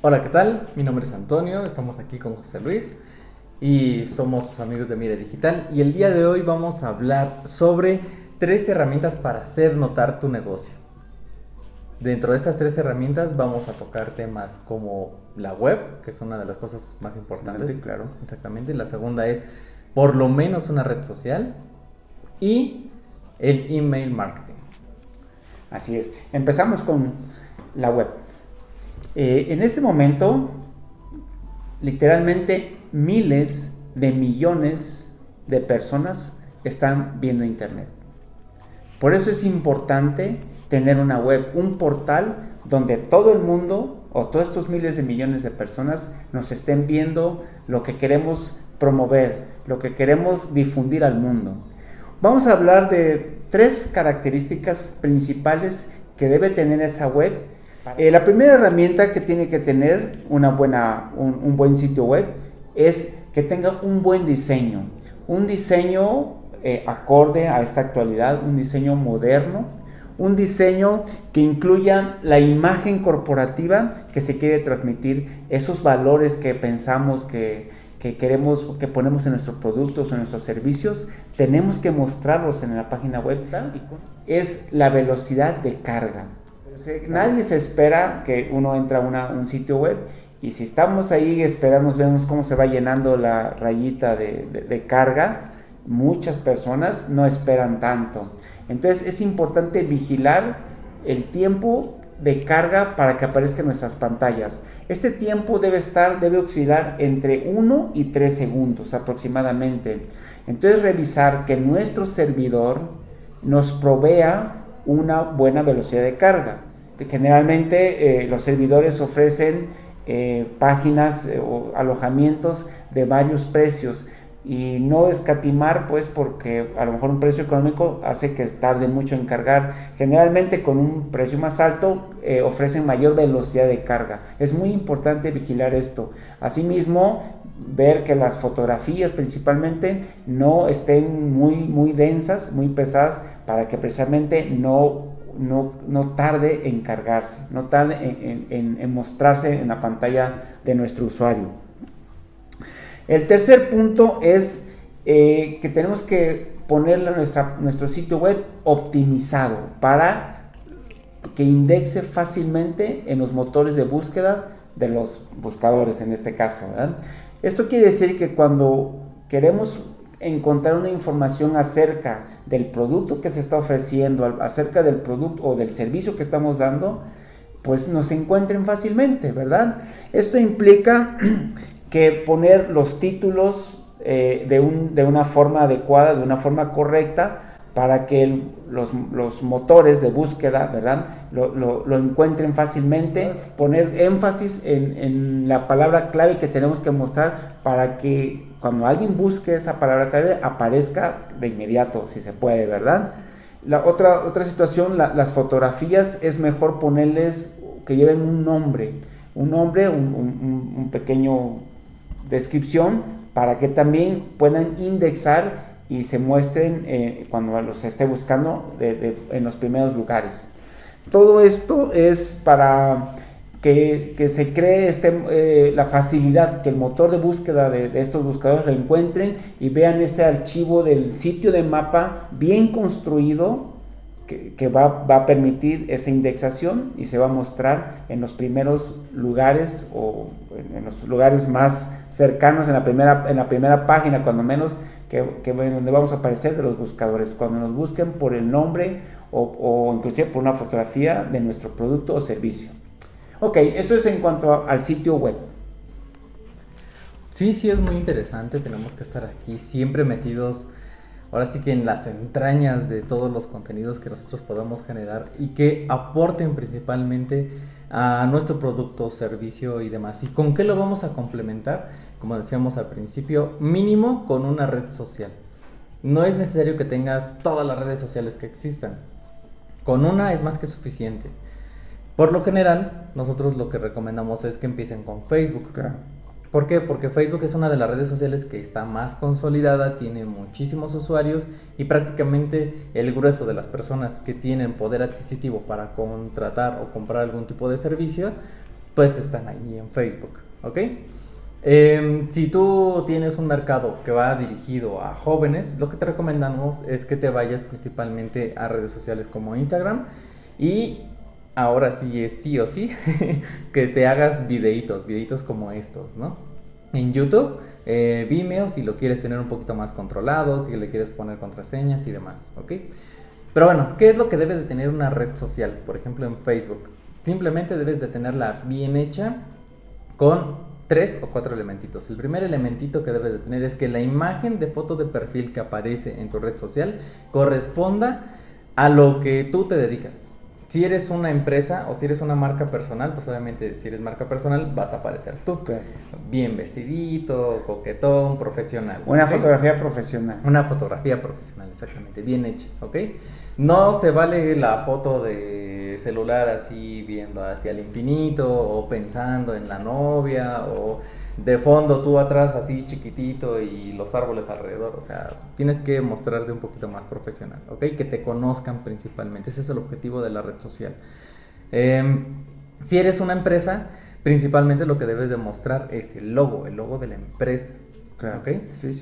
Hola, ¿qué tal? Mi nombre es Antonio, estamos aquí con José Luis y somos sus amigos de Mire Digital y el día de hoy vamos a hablar sobre tres herramientas para hacer notar tu negocio. Dentro de estas tres herramientas vamos a tocar temas como la web, que es una de las cosas más importantes. claro. Exactamente. La segunda es por lo menos una red social y el email marketing. Así es. Empezamos con la web. Eh, en este momento, literalmente miles de millones de personas están viendo Internet. Por eso es importante tener una web, un portal donde todo el mundo o todos estos miles de millones de personas nos estén viendo lo que queremos promover, lo que queremos difundir al mundo. Vamos a hablar de tres características principales que debe tener esa web. Eh, la primera herramienta que tiene que tener una buena, un, buen sitio web es que tenga un buen diseño, un diseño eh, acorde a esta actualidad, un diseño moderno, un diseño que incluya la imagen corporativa que se quiere transmitir, esos valores que pensamos que, que queremos, que ponemos en nuestros productos o en nuestros servicios, tenemos que mostrarlos en la página web. Es la velocidad de carga. Nadie se espera que uno entra a un sitio web y si estamos ahí esperamos, vemos cómo se va llenando la rayita de, carga, muchas personas no esperan tanto. Entonces es importante vigilar el tiempo de carga para que aparezcan nuestras pantallas. Este tiempo debe estar, debe oscilar entre 1 y 3 segundos aproximadamente. Entonces revisar que nuestro servidor nos provea una buena velocidad de carga. Generalmente eh, los servidores ofrecen eh, páginas eh, o alojamientos de varios precios y no escatimar pues porque a lo mejor un precio económico hace que tarde mucho en cargar. Generalmente con un precio más alto eh, ofrecen mayor velocidad de carga. Es muy importante vigilar esto. Asimismo, ver que las fotografías principalmente no estén muy, muy densas, muy pesadas para que precisamente no no, no, tarde en cargarse, no tarde en, mostrarse en la pantalla de nuestro usuario. El tercer punto es eh, que tenemos que ponerle nuestro sitio web optimizado para que indexe fácilmente en los motores de búsqueda de los buscadores en este caso. Esto quiere decir que cuando queremos encontrar una información acerca del producto que se está ofreciendo, acerca del producto o del servicio que estamos dando, pues nos encuentren fácilmente, ¿verdad? Esto implica que poner los títulos eh, de, un, de, una forma adecuada, de una forma correcta, para que los, los, motores de búsqueda, ¿verdad? Lo, lo, encuentren fácilmente, poner énfasis en, en, la palabra clave que tenemos que mostrar para que cuando alguien busque esa palabra clave aparezca de inmediato, si se puede, ¿verdad? La otra, otra situación, las fotografías es mejor ponerles que lleven un nombre, un nombre, un, un, un pequeño descripción para que también puedan indexar y se muestren eh, cuando los esté buscando en los primeros lugares. Todo esto es para que, se cree este, eh, la facilidad que el motor de búsqueda de, de, estos buscadores lo encuentren y vean ese archivo del sitio de mapa bien construido que, va, a permitir esa indexación y se va a mostrar en los primeros lugares o en, los lugares más cercanos en la primera, en la primera página, cuando menos, que, donde vamos a aparecer de los buscadores, cuando nos busquen por el nombre o, o inclusive por una fotografía de nuestro producto o servicio. Ok, eso es en cuanto al sitio web. Sí, sí, es muy interesante. Tenemos que estar aquí siempre metidos ahora sí que en las entrañas de todos los contenidos que nosotros podamos generar y que aporten principalmente a nuestro producto, servicio y demás. ¿Y con qué lo vamos a complementar? Como decíamos al principio, mínimo con una red social. No es necesario que tengas todas las redes sociales que existan. Con una es más que suficiente. Por lo general, nosotros lo que recomendamos es que empiecen con Facebook. ¿Por qué? Porque Facebook es una de las redes sociales que está más consolidada, tiene muchísimos usuarios y prácticamente el grueso de las personas que tienen poder adquisitivo para contratar o comprar algún tipo de servicio, pues están ahí en Facebook, ¿ok? Em, si tú tienes un mercado que va dirigido a jóvenes, lo que te recomendamos es que te vayas principalmente a redes sociales como Instagram y ahora sí es sí o sí que te hagas videitos, videitos como estos, ¿no? En YouTube, eh, Vimeo si lo quieres tener un poquito más controlado, si le quieres poner contraseñas y demás, ¿ok? Pero bueno, ¿qué es lo que debe de tener una red social? Por ejemplo, en Facebook. Simplemente debes de tenerla bien hecha con tres o cuatro elementitos. El primer elementito que debes de tener es que la imagen de foto de perfil que aparece en tu red social corresponda a lo que tú te dedicas. Si eres una empresa o si eres una marca personal, pues obviamente si eres marca personal vas a aparecer tú. Bien vestidito, coquetón, profesional. Una fotografía profesional. Una fotografía profesional, exactamente, bien hecha, ¿ok? No se vale la foto de celular así viendo hacia el infinito o pensando en la novia o de fondo tú atrás así chiquitito y los árboles alrededor. O sea, tienes que mostrarte un poquito más profesional, ¿ok? Que te conozcan principalmente. Ese es el objetivo de la red social. Em, si eres una empresa, principalmente lo que debes demostrar es el logo, el logo de la empresa. Claro.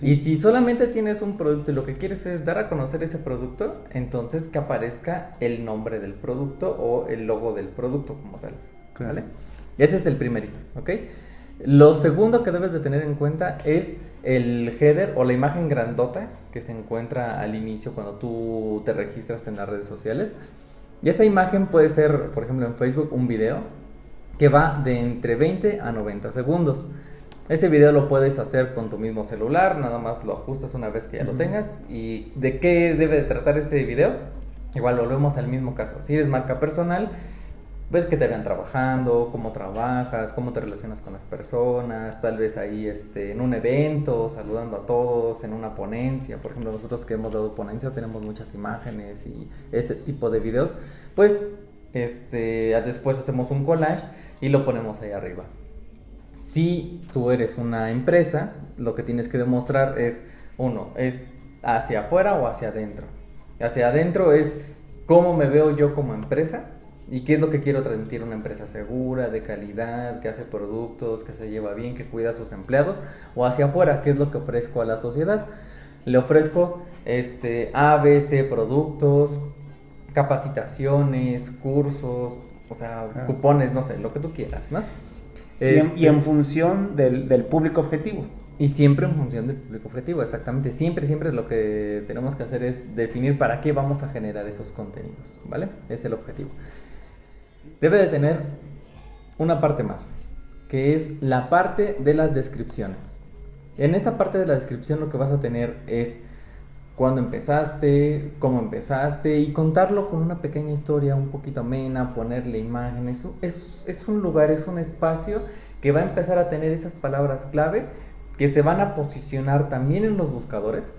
Y si solamente tienes un producto y lo que quieres es dar a conocer ese producto, entonces que aparezca el nombre del producto o el logo del producto como tal. ¿Vale? Ese es el primerito, ¿ok? Lo segundo que debes de tener en cuenta es el header o la imagen grandota que se encuentra al inicio cuando tú te registras en las redes sociales. Y esa imagen puede ser, por ejemplo, en Facebook, un video que va de entre 20 a 90 segundos. Ese video lo puedes hacer con tu mismo celular, nada más lo ajustas una vez que ya lo tengas. ¿Y de qué debe de tratar ese video? Igual volvemos al mismo caso. Si eres marca personal, ves que te vean trabajando, cómo trabajas, cómo te relacionas con las personas, tal vez ahí este, en un evento, saludando a todos, en una ponencia. Por ejemplo, nosotros que hemos dado ponencias tenemos muchas imágenes y este tipo de videos. Pues este, después hacemos un collage y lo ponemos ahí arriba. Si tú eres una empresa, lo que tienes que demostrar es, uno, es hacia afuera o hacia adentro. Hacia adentro es cómo me veo yo como empresa y qué es lo que quiero transmitir una empresa segura, de calidad, que hace productos, que se lleva bien, que cuida a sus empleados, o hacia afuera, qué es lo que ofrezco a la sociedad. Le ofrezco este, A, B, C productos, capacitaciones, cursos, o sea, cupones, no sé, lo que tú quieras, ¿no? Y, en, este, función del, público objetivo. Y siempre en función del público objetivo, exactamente. Siempre, siempre lo que tenemos que hacer es definir para qué vamos a generar esos contenidos, ¿vale? Es el objetivo. Debe de tener una parte más, que es la parte de las descripciones. En esta parte de la descripción lo que vas a tener es cuándo empezaste, cómo empezaste y contarlo con una pequeña historia un poquito amena, ponerle imágenes. Es, es un lugar, es un espacio que va a empezar a tener esas palabras clave que se van a posicionar también en los buscadores,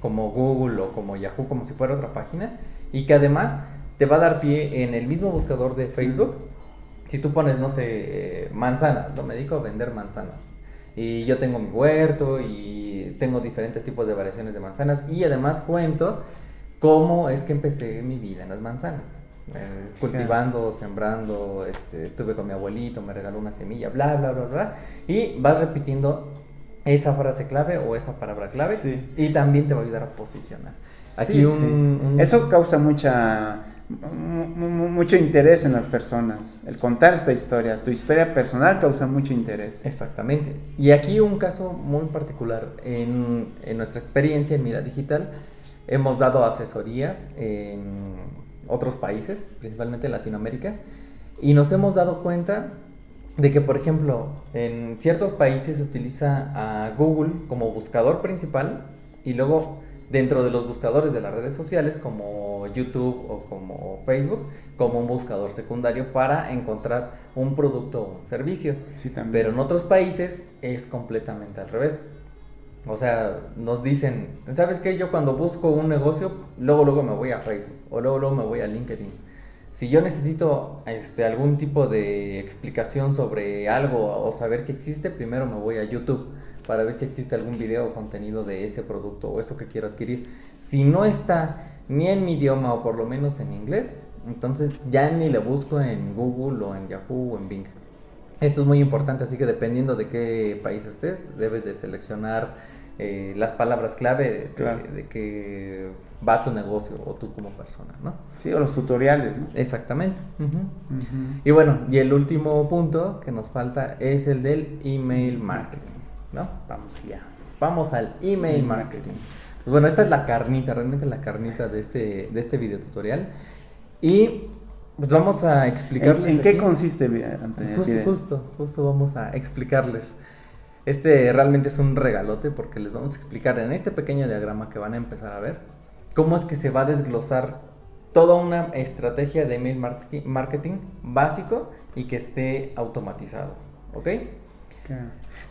como Google o como Yahoo, como si fuera otra página, y que además te va a dar pie en el mismo buscador de Facebook. Si tú pones, no sé, eh, manzanas, lo me dedico a vender manzanas. Y yo tengo mi huerto y tengo diferentes tipos de variaciones de manzanas y además cuento cómo es que empecé mi vida en las manzanas. Eh, cultivando, sembrando, este, estuve con mi abuelito, me regaló una semilla, bla, bla, bla, bla. Y vas repitiendo esa frase clave o esa palabra clave y también te va a ayudar a posicionar. Aquí un, Eso causa mucha mucho interés en las personas. El contar esta historia, tu historia personal causa mucho interés. Exactamente. Y aquí un caso muy particular. En, en nuestra experiencia en Mira Digital, hemos dado asesorías en otros países, principalmente en Latinoamérica, y nos hemos dado cuenta de que, por ejemplo, en ciertos países se utiliza a Google como buscador principal y luego dentro de los buscadores de las redes sociales como YouTube o como Facebook como un buscador secundario para encontrar un producto o un servicio. Pero en otros países es completamente al revés. O sea, nos dicen, ¿sabes qué? Yo cuando busco un negocio, luego luego me voy a Facebook o luego luego me voy a LinkedIn. Si yo necesito este, algún tipo de explicación sobre algo o saber si existe, primero me voy a YouTube para ver si existe algún video o contenido de ese producto o eso que quiero adquirir. Si no está ni en mi idioma o por lo menos en inglés, entonces ya ni le busco en Google o en Yahoo o en Bing. Esto es muy importante, así que dependiendo de qué país estés, debes de seleccionar eh, las palabras clave de, que va tu negocio o tú como persona, ¿no? Sí, o los tutoriales, ¿no? Exactamente. Y bueno, y el último punto que nos falta es el del email marketing, ¿no? Vamos allá. Vamos al email marketing. Bueno, esta es la carnita, realmente la carnita de este, de este video tutorial. Y pues vamos a explicarles. ¿En, qué consiste, Antonio? Justo, justo, justo vamos a explicarles. Este realmente es un regalote porque les vamos a explicar en este pequeño diagrama que van a empezar a ver cómo es que se va a desglosar toda una estrategia de email marketing básico y que esté automatizado. ¿Ok?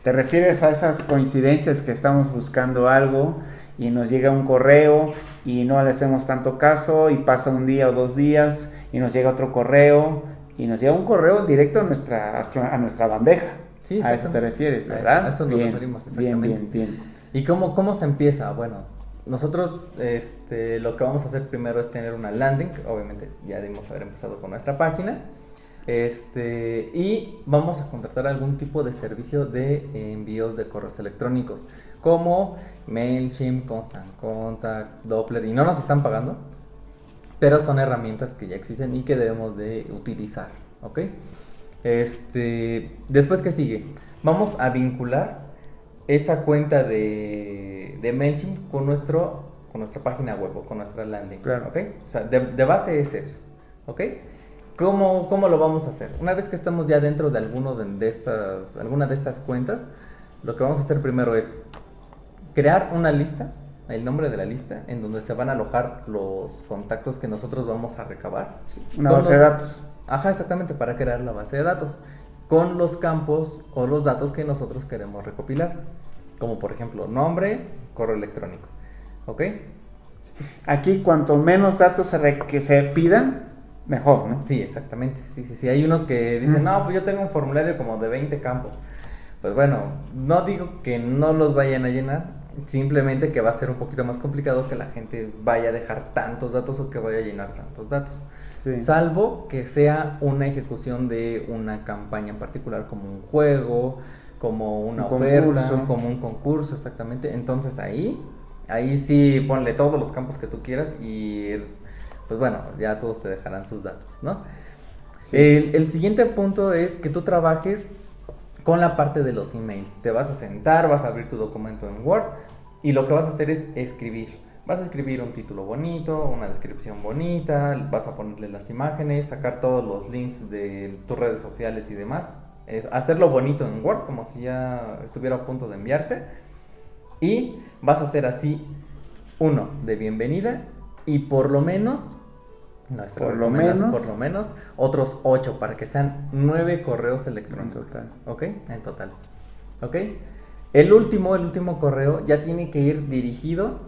¿Te refieres a esas coincidencias que estamos buscando algo y nos llega un correo y no le hacemos tanto caso y pasa un día o dos días y nos llega otro correo y nos llega un correo directo a nuestra, a nuestra bandeja? Sí, a eso te refieres, ¿verdad? A eso, nos referimos, exactamente. Bien, bien, bien. ¿Y cómo, cómo se empieza? Bueno, nosotros este, lo que vamos a hacer primero es tener una landing, obviamente ya debemos haber empezado con nuestra página. Este, y vamos a contratar algún tipo de servicio de envíos de correos electrónicos, como MailChimp, Constant Contact, Doppler, y no nos están pagando, pero son herramientas que ya existen y que debemos de utilizar, ¿ok? Este, después que sigue, vamos a vincular esa cuenta de, de MailChimp con, nuestro, con nuestra página web o con nuestra landing, ¿ok? O sea, de, de base es eso, ¿ok? ¿Cómo, ¿Cómo, lo vamos a hacer? Una vez que estamos ya dentro de, alguno de, estas, alguna de estas cuentas, lo que vamos a hacer primero es crear una lista, el nombre de la lista, en donde se van a alojar los contactos que nosotros vamos a recabar. una base de datos. Ajá, exactamente, para crear la base de datos, con los campos o los datos que nosotros queremos recopilar, como por ejemplo nombre, correo electrónico. ¿Ok? Aquí cuanto menos datos se, que se pidan, mejor, ¿no? Sí, exactamente. Sí, sí, sí. Hay unos que dicen, no, pues yo tengo un formulario como de 20 campos. Pues bueno, no digo que no los vayan a llenar, simplemente que va a ser un poquito más complicado que la gente vaya a dejar tantos datos o que vaya a llenar tantos datos. Salvo que sea una ejecución de una campaña en particular, como un juego, como una oferta, como un concurso, exactamente. Entonces ahí, ahí sí ponle todos los campos que tú quieras y pues bueno, ya todos te dejarán sus datos, ¿no? El, siguiente punto es que tú trabajes con la parte de los emails. Te vas a sentar, vas a abrir tu documento en Word y lo que vas a hacer es escribir. Vas a escribir un título bonito, una descripción bonita, vas a ponerle las imágenes, sacar todos los links de tus redes sociales y demás. Es hacerlo bonito en Word, como si ya estuviera a punto de enviarse. Y vas a hacer así uno de bienvenida y por lo menos por lo menos. Por lo menos otros 8 para que sean 9 correos electrónicos. En total. ¿Ok? En total. ¿Ok? El último, el último correo ya tiene que ir dirigido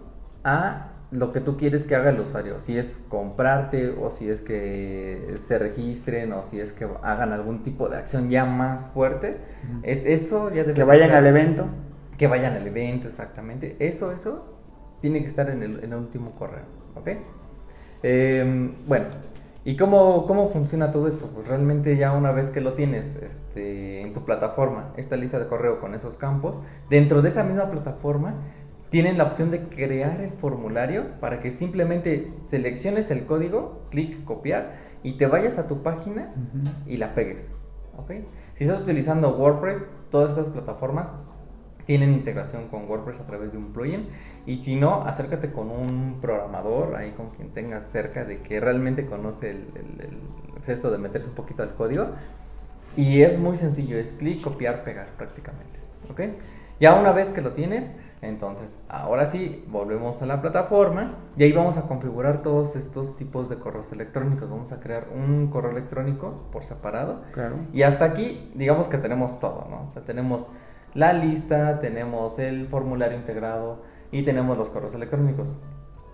a lo que tú quieres que haga el usuario. Si es comprarte o si es que se registren o si es que hagan algún tipo de acción ya más fuerte. es, eso ya debe Que vayan al evento. Que vayan al evento, exactamente. Eso, eso tiene que estar en el, en el último correo. ¿Ok? Em, bueno, ¿y cómo, cómo funciona todo esto? Pues realmente ya una vez que lo tienes este, en tu plataforma, esta lista de correo con esos campos, dentro de esa misma plataforma tienen la opción de crear el formulario para que simplemente selecciones el código, clic copiar y te vayas a tu página y la pegues. Si estás utilizando WordPress, todas esas plataformas tienen integración con WordPress a través de un plugin. Y si no, acércate con un programador, ahí con quien tengas cerca, de que realmente conoce el, el, de meterse un poquito al código. Y es muy sencillo, es clic, copiar, pegar prácticamente. ¿Ok? Ya una vez que lo tienes, entonces ahora sí, volvemos a la plataforma y ahí vamos a configurar todos estos tipos de correos electrónicos. Vamos a crear un correo electrónico por separado. Claro. Y hasta aquí, digamos que tenemos todo, ¿no? O sea, tenemos la lista, tenemos el formulario integrado y tenemos los correos electrónicos.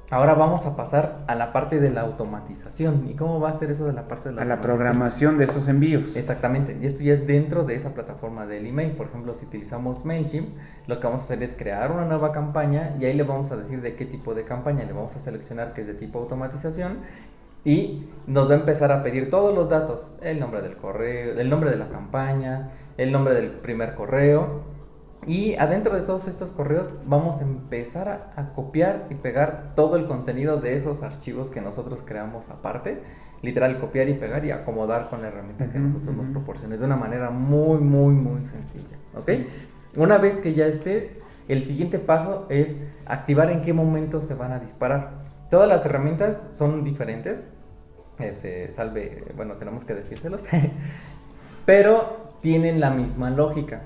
Ahora vamos a pasar a la parte de la automatización. ¿Y cómo va a ser eso de la parte de la A la programación de esos envíos. Exactamente. Y esto ya es dentro de esa plataforma del email. Por ejemplo, si utilizamos MailChimp, lo que vamos a hacer es crear una nueva campaña y ahí le vamos a decir de qué tipo de campaña. Le vamos a seleccionar que es de tipo automatización y nos va a empezar a pedir todos los datos, el nombre del correo, el nombre de la campaña, el nombre del primer correo. Y adentro de todos estos correos vamos a empezar a, copiar y pegar todo el contenido de esos archivos que nosotros creamos aparte. Literal, copiar y pegar y acomodar con la herramienta que nosotros nos proporcione de una manera muy, muy, muy sencilla. ¿Ok? Una vez que ya esté, el siguiente paso es activar en qué momento se van a disparar. Todas las herramientas son diferentes. Ese, salve, bueno, tenemos que decírselos. Pero tienen la misma lógica.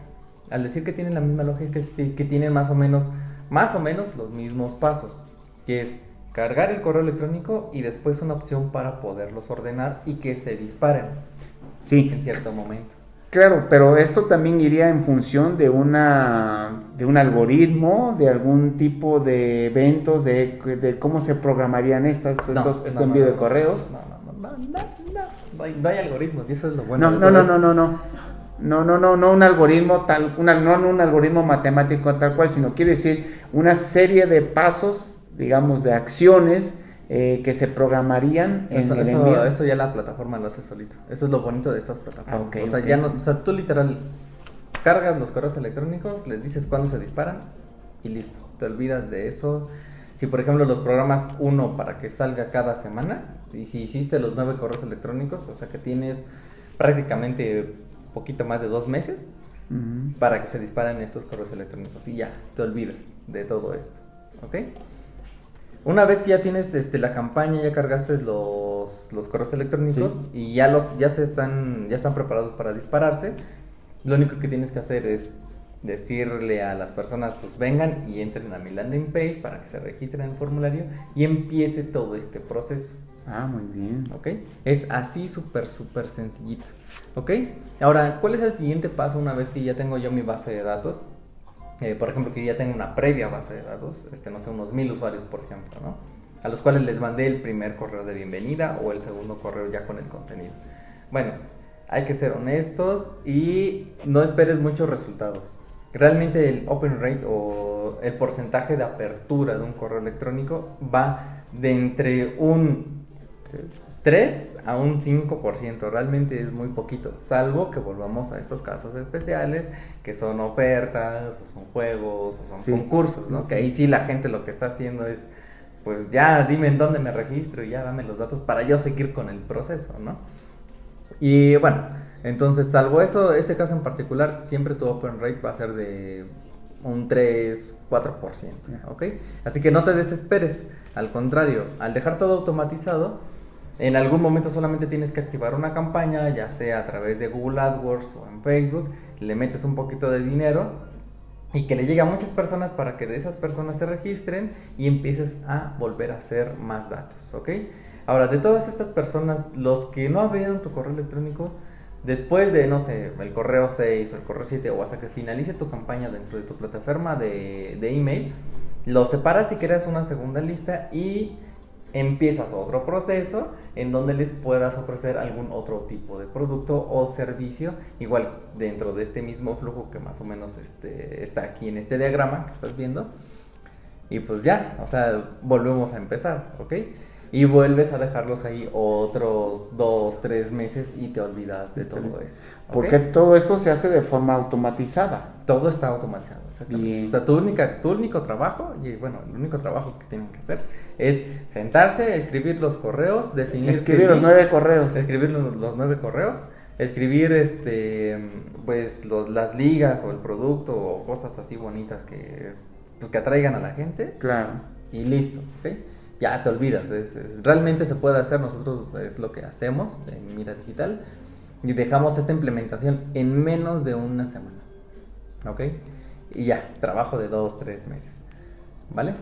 Al decir que tienen la misma lógica es que tienen más o menos, más o menos los mismos pasos. Que es cargar el correo electrónico y después una opción para poderlos ordenar y que se disparen. Sí. En cierto momento. Claro, pero esto también iría en función de una de un algoritmo, de algún tipo de eventos, de, de cómo se programarían estas, estos, este envío de correos. No, no, no, no, no, no hay algoritmos, y eso es lo bueno. No, no, no, no, no, no. No, no, no, un algoritmo tal, una, no un algoritmo matemático tal cual, sino quiere decir una serie de pasos, digamos, de acciones eh, que se programarían en eso, el eso, eso, ya la plataforma lo hace solito. Eso es lo bonito de estas plataformas. Ah, o sea, ya no, o sea, tú literal cargas los correos electrónicos, les dices cuándo se disparan y listo. Te olvidas de eso. Si por ejemplo los programas uno para que salga cada semana y si hiciste los nueve correos electrónicos, o sea que tienes prácticamente poquito más de dos meses para que se disparen estos correos electrónicos y ya, te olvidas de todo esto. ¿Ok? Una vez que ya tienes este, la campaña, ya cargaste los, los correos electrónicos y ya, los, ya, se están, ya están preparados para dispararse, lo único que tienes que hacer es decirle a las personas, pues vengan y entren a mi landing page para que se registren en el formulario y empiece todo este proceso. Ah, muy bien. ¿Ok? Es así súper, súper sencillito. ¿Ok? Ahora, ¿cuál es el siguiente paso una vez que ya tengo yo mi base de datos? Eh, por ejemplo, que ya tengo una previa base de datos, este, no sé, unos mil usuarios, por ejemplo, ¿no? A los cuales les mandé el primer correo de bienvenida o el segundo correo ya con el contenido. Bueno, hay que ser honestos y no esperes muchos resultados. Realmente el open rate o el porcentaje de apertura de un correo electrónico va de entre un 3 a un 5%, realmente es muy poquito, salvo que volvamos a estos casos especiales, que son ofertas, o son juegos, o son concursos, ¿no? que ahí sí la gente lo que está haciendo es, pues ya dime en dónde me registro y ya dame los datos para yo seguir con el proceso, ¿no? Y bueno, entonces salvo eso, ese caso en particular, siempre tu open rate va a ser de un 3, 4%, ¿ok? Así que no te desesperes, al contrario, al dejar todo automatizado, en algún momento solamente tienes que activar una campaña, ya sea a través de Google AdWords o en Facebook, le metes un poquito de dinero y que le llegue a muchas personas para que de esas personas se registren y empieces a volver a hacer más datos, ¿ok? Ahora, de todas estas personas, los que no abrieron tu correo electrónico, después de, no sé, el correo 6 o el correo 7 o hasta que finalice tu campaña dentro de tu plataforma de, de email, los separas y creas una segunda lista y empiezas otro proceso en donde les puedas ofrecer algún otro tipo de producto o servicio, igual dentro de este mismo flujo que más o menos este, está aquí en este diagrama que estás viendo. Y pues ya, o sea, volvemos a empezar, ¿ok? Y vuelves a dejarlos ahí otros dos, tres meses y te olvidas de todo esto. Porque todo esto se hace de forma automatizada. Todo está automatizado, exactamente. O sea, tu, única, tu único trabajo, y bueno, el único trabajo que tienen que hacer es sentarse, escribir los correos, definir... Escribir los nueve correos. Escribir los, nueve correos escribir este pues las ligas o el producto o cosas así bonitas que es, pues, que atraigan a la gente claro y listo ¿ok? Ya te olvidas. realmente se puede hacer, nosotros es lo que hacemos en Mira Digital y dejamos esta implementación en menos de una semana. ¿Ok? Y ya, trabajo de dos, tres meses. ¿Vale?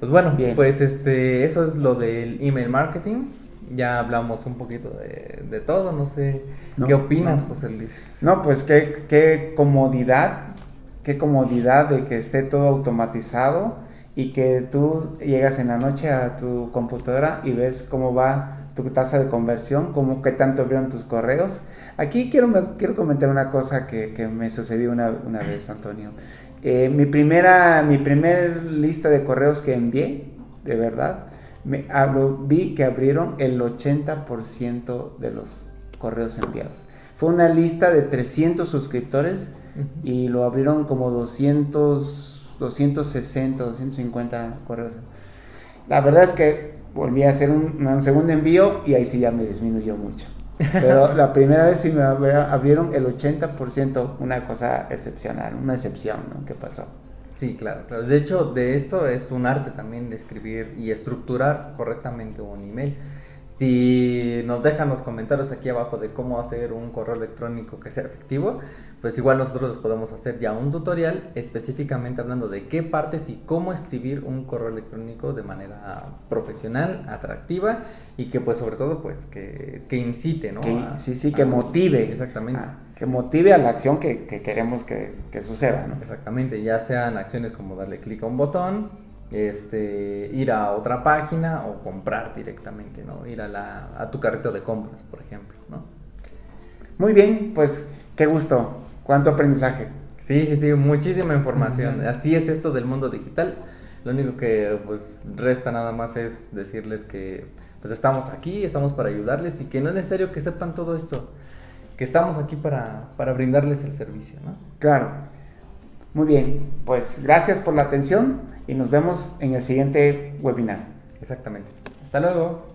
Pues bueno, Bien. pues este, eso es lo del email marketing. Ya hablamos un poquito de, todo, no sé. ¿Qué opinas, José Luis? No, pues qué, qué comodidad, qué comodidad de que esté todo automatizado y que tú llegas en la noche a tu computadora y ves cómo va tu tasa de conversión, cómo qué tanto abrieron tus correos. Aquí quiero, quiero comentar una cosa que, que me sucedió una, una vez, Antonio. Eh, mi, primera, mi primer lista de correos que envié, de verdad, me hablo, vi que abrieron el 80% de los correos enviados. Fue una lista de 300 suscriptores y lo abrieron como 200, 260, 250 correos. La verdad es que volví a hacer un, un segundo envío y ahí sí ya me disminuyó mucho. Pero la primera vez sí me abrieron el 80%, una cosa excepcional, una excepción, ¿no? ¿Qué pasó? Sí, claro, claro. De hecho, de esto es un arte también de escribir y estructurar correctamente un email. Si nos dejan los comentarios aquí abajo de cómo hacer un correo electrónico que sea efectivo, pues igual nosotros les podemos hacer ya un tutorial específicamente hablando de qué partes y cómo escribir un correo electrónico de manera profesional, atractiva y que pues sobre todo pues que, que incite, ¿no? sí, sí, que motive. Exactamente. que motive a la acción que, que queremos que, que, suceda, ¿no? Exactamente, ya sean acciones como darle clic a un botón, este, ir a otra página o comprar directamente, ¿no? Ir a, la, a tu carrito de compras, por ejemplo, ¿no? Muy bien, pues qué gusto, cuánto aprendizaje. Sí, sí, sí, muchísima información. Así es esto del mundo digital. Lo único que pues resta nada más es decirles que pues estamos aquí, estamos para ayudarles y que no es necesario que sepan todo esto, que estamos aquí para, para brindarles el servicio, ¿no? Claro. Muy bien, pues gracias por la atención y nos vemos en el siguiente webinar. Exactamente. Hasta luego.